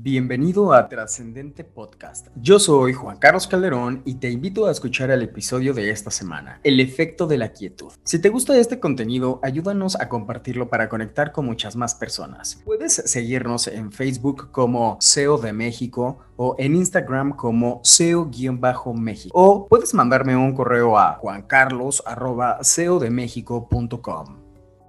Bienvenido a Trascendente Podcast. Yo soy Juan Carlos Calderón y te invito a escuchar el episodio de esta semana, El efecto de la quietud. Si te gusta este contenido, ayúdanos a compartirlo para conectar con muchas más personas. Puedes seguirnos en Facebook como SEO de México o en Instagram como SEO-México. O puedes mandarme un correo a juancarlos.seodemexico.com.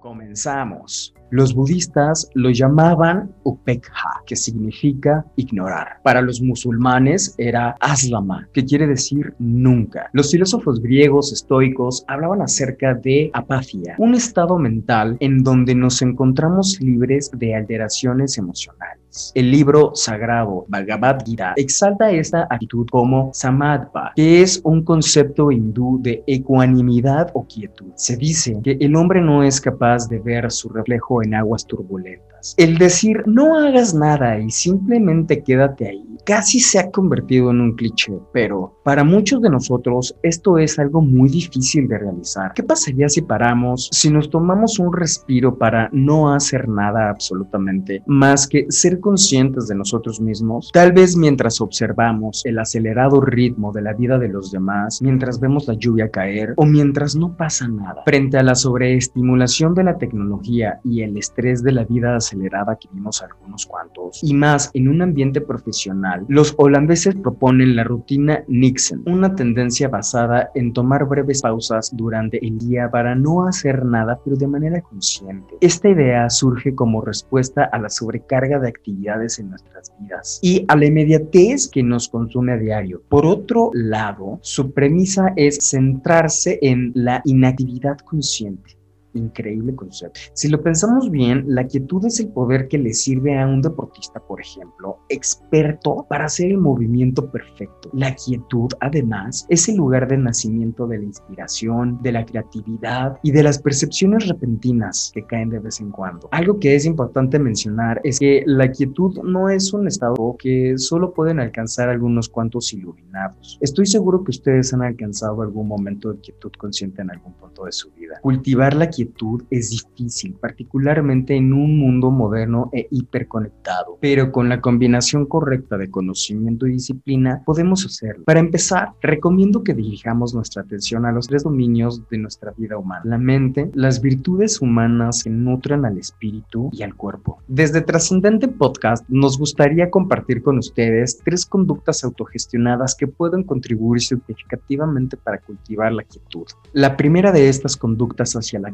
Comenzamos. Los budistas lo llamaban upekha, que significa ignorar. Para los musulmanes era aslama, que quiere decir nunca. Los filósofos griegos estoicos hablaban acerca de apatía, un estado mental en donde nos encontramos libres de alteraciones emocionales. El libro sagrado Bhagavad Gita exalta esta actitud como samadva, que es un concepto hindú de ecuanimidad o quietud. Se dice que el hombre no es capaz de ver su reflejo en aguas turbulentas. El decir no hagas nada y simplemente quédate ahí casi se ha convertido en un cliché, pero para muchos de nosotros esto es algo muy difícil de realizar. ¿Qué pasaría si paramos, si nos tomamos un respiro para no hacer nada absolutamente más que ser conscientes de nosotros mismos? Tal vez mientras observamos el acelerado ritmo de la vida de los demás, mientras vemos la lluvia caer o mientras no pasa nada. Frente a la sobreestimulación de la tecnología y el estrés de la vida acelerada que vimos algunos cuantos, y más en un ambiente profesional, los holandeses proponen la rutina Nixon, una tendencia basada en tomar breves pausas durante el día para no hacer nada, pero de manera consciente. Esta idea surge como respuesta a la sobrecarga de actividades en nuestras vidas y a la inmediatez que nos consume a diario. Por otro lado, su premisa es centrarse en la inactividad consciente increíble concepto. Si lo pensamos bien, la quietud es el poder que le sirve a un deportista, por ejemplo, experto para hacer el movimiento perfecto. La quietud, además, es el lugar de nacimiento de la inspiración, de la creatividad y de las percepciones repentinas que caen de vez en cuando. Algo que es importante mencionar es que la quietud no es un estado que solo pueden alcanzar algunos cuantos iluminados. Estoy seguro que ustedes han alcanzado algún momento de quietud consciente en algún punto de su vida. Cultivar la quietud es difícil, particularmente en un mundo moderno e hiperconectado, pero con la combinación correcta de conocimiento y disciplina podemos hacerlo. Para empezar, recomiendo que dirijamos nuestra atención a los tres dominios de nuestra vida humana, la mente, las virtudes humanas que nutren al espíritu y al cuerpo. Desde Trascendente Podcast nos gustaría compartir con ustedes tres conductas autogestionadas que pueden contribuir significativamente para cultivar la quietud. La primera de estas conductas hacia la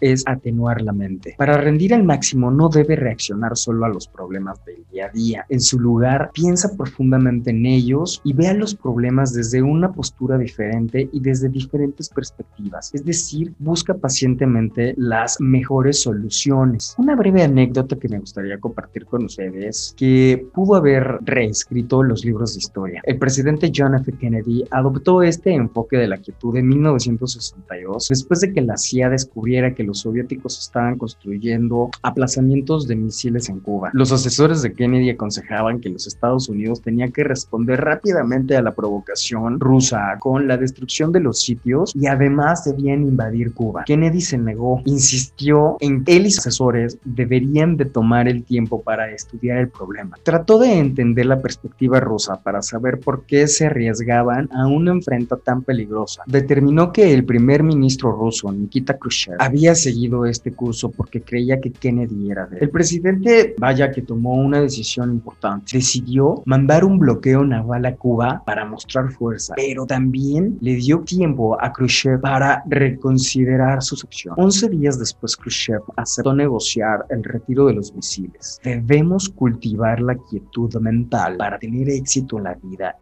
es atenuar la mente. Para rendir al máximo no debe reaccionar solo a los problemas del día a día. En su lugar, piensa profundamente en ellos y vea los problemas desde una postura diferente y desde diferentes perspectivas. Es decir, busca pacientemente las mejores soluciones. Una breve anécdota que me gustaría compartir con ustedes, que pudo haber reescrito los libros de historia. El presidente John F. Kennedy adoptó este enfoque de la quietud en 1962, después de que la CIA descubrió que los soviéticos estaban construyendo aplazamientos de misiles en Cuba. Los asesores de Kennedy aconsejaban que los Estados Unidos tenían que responder rápidamente a la provocación rusa con la destrucción de los sitios y además debían invadir Cuba. Kennedy se negó, insistió en que él y sus asesores deberían de tomar el tiempo para estudiar el problema. Trató de entender la perspectiva rusa para saber por qué se arriesgaban a una enfrenta tan peligrosa. Determinó que el primer ministro ruso, Nikita Khrushchev, había seguido este curso porque creía que Kennedy era de él. El presidente, vaya que tomó una decisión importante, decidió mandar un bloqueo naval a Cuba para mostrar fuerza, pero también le dio tiempo a Khrushchev para reconsiderar sus opciones. 11 días después, Khrushchev aceptó negociar el retiro de los misiles. Debemos cultivar la quietud mental para tener éxito en la vida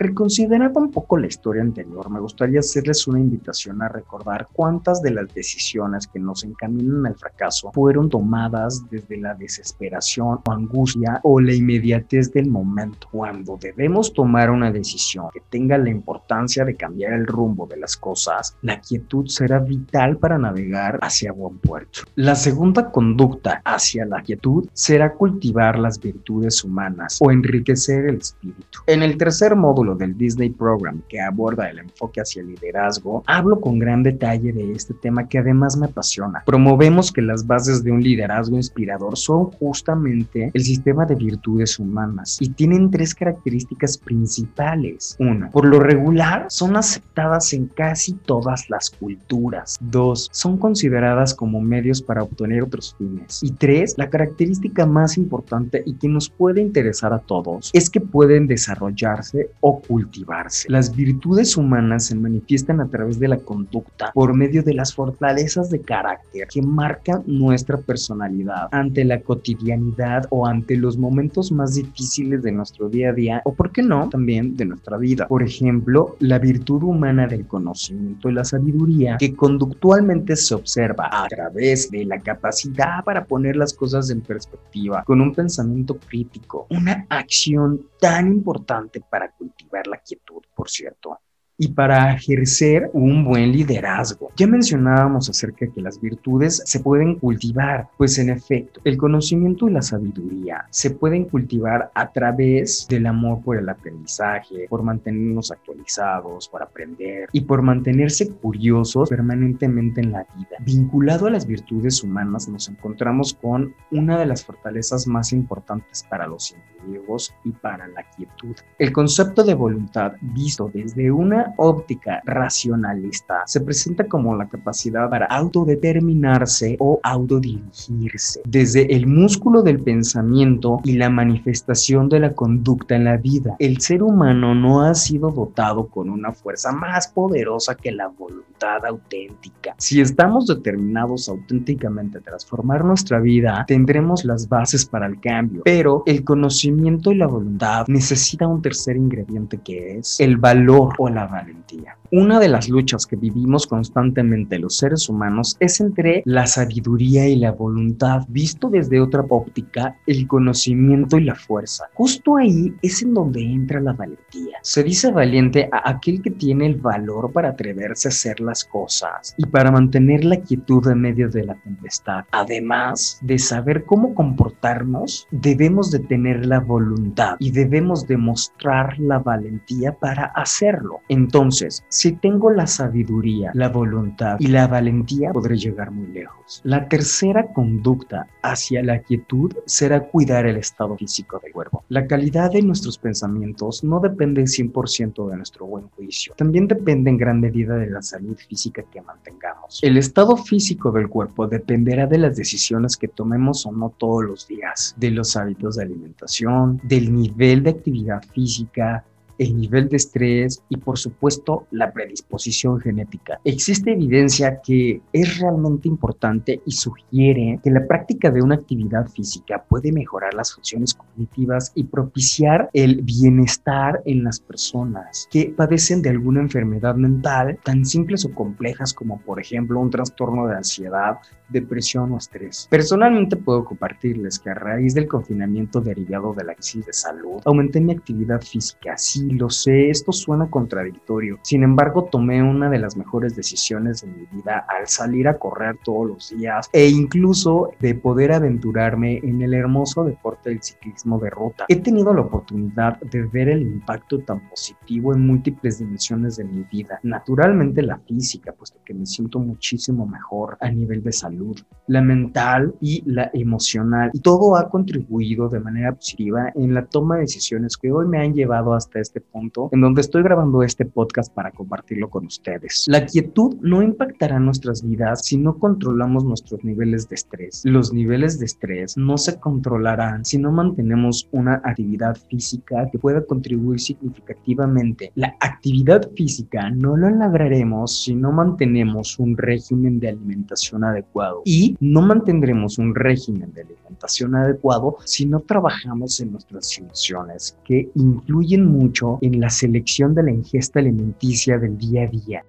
Reconsiderando un poco la historia anterior, me gustaría hacerles una invitación a recordar cuántas de las decisiones que nos encaminan al fracaso fueron tomadas desde la desesperación o angustia o la inmediatez del momento. Cuando debemos tomar una decisión que tenga la importancia de cambiar el rumbo de las cosas, la quietud será vital para navegar hacia buen puerto. La segunda conducta hacia la quietud será cultivar las virtudes humanas o enriquecer el espíritu. En el tercer módulo del Disney Program que aborda el enfoque hacia el liderazgo, hablo con gran detalle de este tema que además me apasiona. Promovemos que las bases de un liderazgo inspirador son justamente el sistema de virtudes humanas y tienen tres características principales. Una, por lo regular son aceptadas en casi todas las culturas. Dos, son consideradas como medios para obtener otros fines. Y tres, la característica más importante y que nos puede interesar a todos es que pueden desarrollarse o cultivarse. Las virtudes humanas se manifiestan a través de la conducta por medio de las fortalezas de carácter que marcan nuestra personalidad ante la cotidianidad o ante los momentos más difíciles de nuestro día a día o, por qué no, también de nuestra vida. Por ejemplo, la virtud humana del conocimiento y la sabiduría que conductualmente se observa a través de la capacidad para poner las cosas en perspectiva, con un pensamiento crítico, una acción tan importante para cultivar la quietud, por cierto y para ejercer un buen liderazgo. Ya mencionábamos acerca de que las virtudes se pueden cultivar, pues en efecto, el conocimiento y la sabiduría se pueden cultivar a través del amor por el aprendizaje, por mantenernos actualizados, por aprender y por mantenerse curiosos permanentemente en la vida. Vinculado a las virtudes humanas nos encontramos con una de las fortalezas más importantes para los individuos y para la quietud. El concepto de voluntad visto desde una óptica racionalista se presenta como la capacidad para autodeterminarse o autodirigirse, desde el músculo del pensamiento y la manifestación de la conducta en la vida. El ser humano no ha sido dotado con una fuerza más poderosa que la voluntad auténtica. Si estamos determinados auténticamente a transformar nuestra vida, tendremos las bases para el cambio, pero el conocimiento y la voluntad necesitan un tercer ingrediente que es el valor o la valentía. Una de las luchas que vivimos constantemente los seres humanos es entre la sabiduría y la voluntad, visto desde otra óptica, el conocimiento y la fuerza. Justo ahí es en donde entra la valentía. Se dice valiente a aquel que tiene el valor para atreverse a hacer las cosas y para mantener la quietud en medio de la tempestad. Además de saber cómo comportarnos, debemos de tener la voluntad y debemos demostrar la valentía para hacerlo. Entonces, si tengo la sabiduría, la voluntad y la valentía, podré llegar muy lejos. La tercera conducta hacia la quietud será cuidar el estado físico del cuerpo. La calidad de nuestros pensamientos no depende 100% de nuestro buen juicio. También depende en gran medida de la salud física que mantengamos. El estado físico del cuerpo dependerá de las decisiones que tomemos o no todos los días, de los hábitos de alimentación, del nivel de actividad física, el nivel de estrés y por supuesto la predisposición genética. Existe evidencia que es realmente importante y sugiere que la práctica de una actividad física puede mejorar las funciones cognitivas y propiciar el bienestar en las personas que padecen de alguna enfermedad mental tan simples o complejas como por ejemplo un trastorno de ansiedad, depresión o estrés. Personalmente puedo compartirles que a raíz del confinamiento derivado de la crisis de salud, aumenté mi actividad física. Sí, lo sé, esto suena contradictorio. Sin embargo, tomé una de las mejores decisiones de mi vida al salir a correr todos los días e incluso de poder aventurarme en el hermoso deporte del ciclismo de ruta. He tenido la oportunidad de ver el impacto tan positivo en múltiples dimensiones de mi vida. Naturalmente la física, puesto que me siento muchísimo mejor a nivel de salud la mental y la emocional. Y todo ha contribuido de manera positiva en la toma de decisiones que hoy me han llevado hasta este punto en donde estoy grabando este podcast para compartirlo con ustedes. La quietud no impactará nuestras vidas si no controlamos nuestros niveles de estrés. Los niveles de estrés no se controlarán si no mantenemos una actividad física que pueda contribuir significativamente. La actividad física no la lograremos si no mantenemos un régimen de alimentación adecuado y no mantendremos un régimen de alimentación adecuado si no trabajamos en nuestras emociones, que influyen mucho en la selección de la ingesta alimenticia del día a día.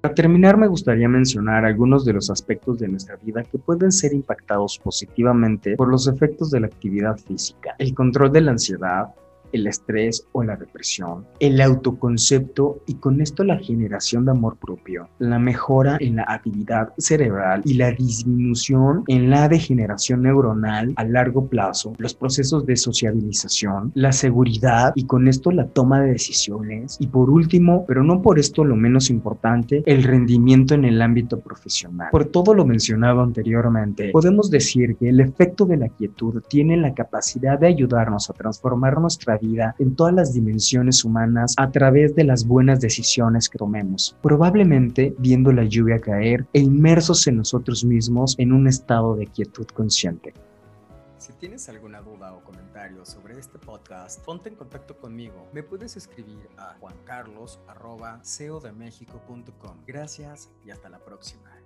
Para terminar, me gustaría mencionar algunos de los aspectos de nuestra vida que pueden ser impactados positivamente por los efectos de la actividad física. El control de la ansiedad, el estrés o la depresión, el autoconcepto y con esto la generación de amor propio, la mejora en la actividad cerebral y la disminución en la degeneración neuronal a largo plazo, los procesos de sociabilización, la seguridad y con esto la toma de decisiones y por último, pero no por esto lo menos importante, el rendimiento en el ámbito profesional. Por todo lo mencionado anteriormente, podemos decir que el efecto de la quietud tiene la capacidad de ayudarnos a transformar nuestra vida en todas las dimensiones humanas a través de las buenas decisiones que tomemos, probablemente viendo la lluvia caer e inmersos en nosotros mismos en un estado de quietud consciente. Si tienes alguna duda o comentario sobre este podcast, ponte en contacto conmigo. Me puedes escribir a juancarlos.com. Gracias y hasta la próxima.